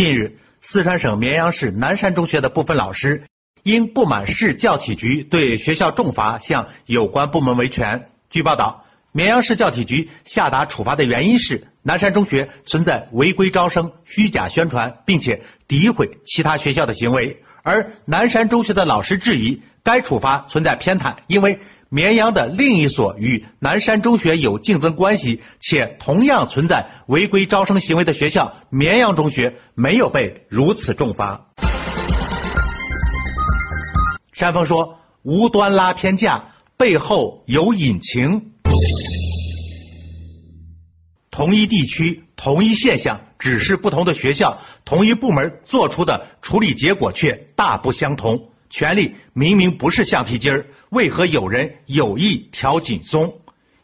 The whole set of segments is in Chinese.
近日，四川省绵阳市南山中学的部分老师因不满市教体局对学校重罚，向有关部门维权。据报道，绵阳市教体局下达处罚的原因是南山中学存在违规招生、虚假宣传，并且诋毁其他学校的行为。而南山中学的老师质疑该处罚存在偏袒，因为。绵阳的另一所与南山中学有竞争关系，且同样存在违规招生行为的学校——绵阳中学，没有被如此重罚。山峰说：“无端拉偏架，背后有隐情。同一地区、同一现象，只是不同的学校、同一部门做出的处理结果却大不相同。”权力明明不是橡皮筋儿，为何有人有意调紧松？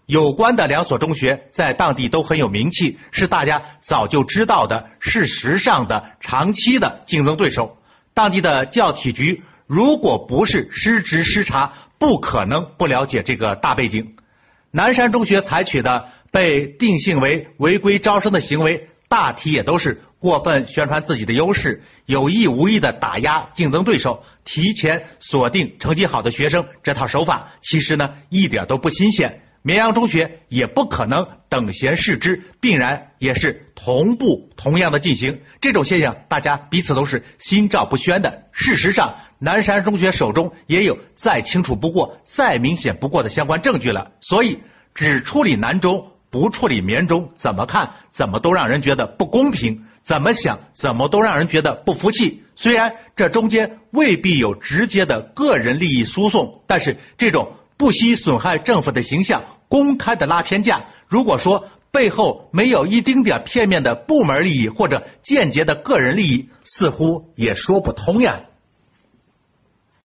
有关的两所中学在当地都很有名气，是大家早就知道的事实上的长期的竞争对手。当地的教体局如果不是失职失察，不可能不了解这个大背景。南山中学采取的被定性为违规招生的行为。大体也都是过分宣传自己的优势，有意无意的打压竞争对手，提前锁定成绩好的学生。这套手法其实呢一点都不新鲜。绵阳中学也不可能等闲视之，必然也是同步同样的进行。这种现象大家彼此都是心照不宣的。事实上，南山中学手中也有再清楚不过、再明显不过的相关证据了。所以，只处理南中。不处理绵中，怎么看怎么都让人觉得不公平，怎么想怎么都让人觉得不服气。虽然这中间未必有直接的个人利益输送，但是这种不惜损害政府的形象、公开的拉偏架，如果说背后没有一丁点片面的部门利益或者间接的个人利益，似乎也说不通呀。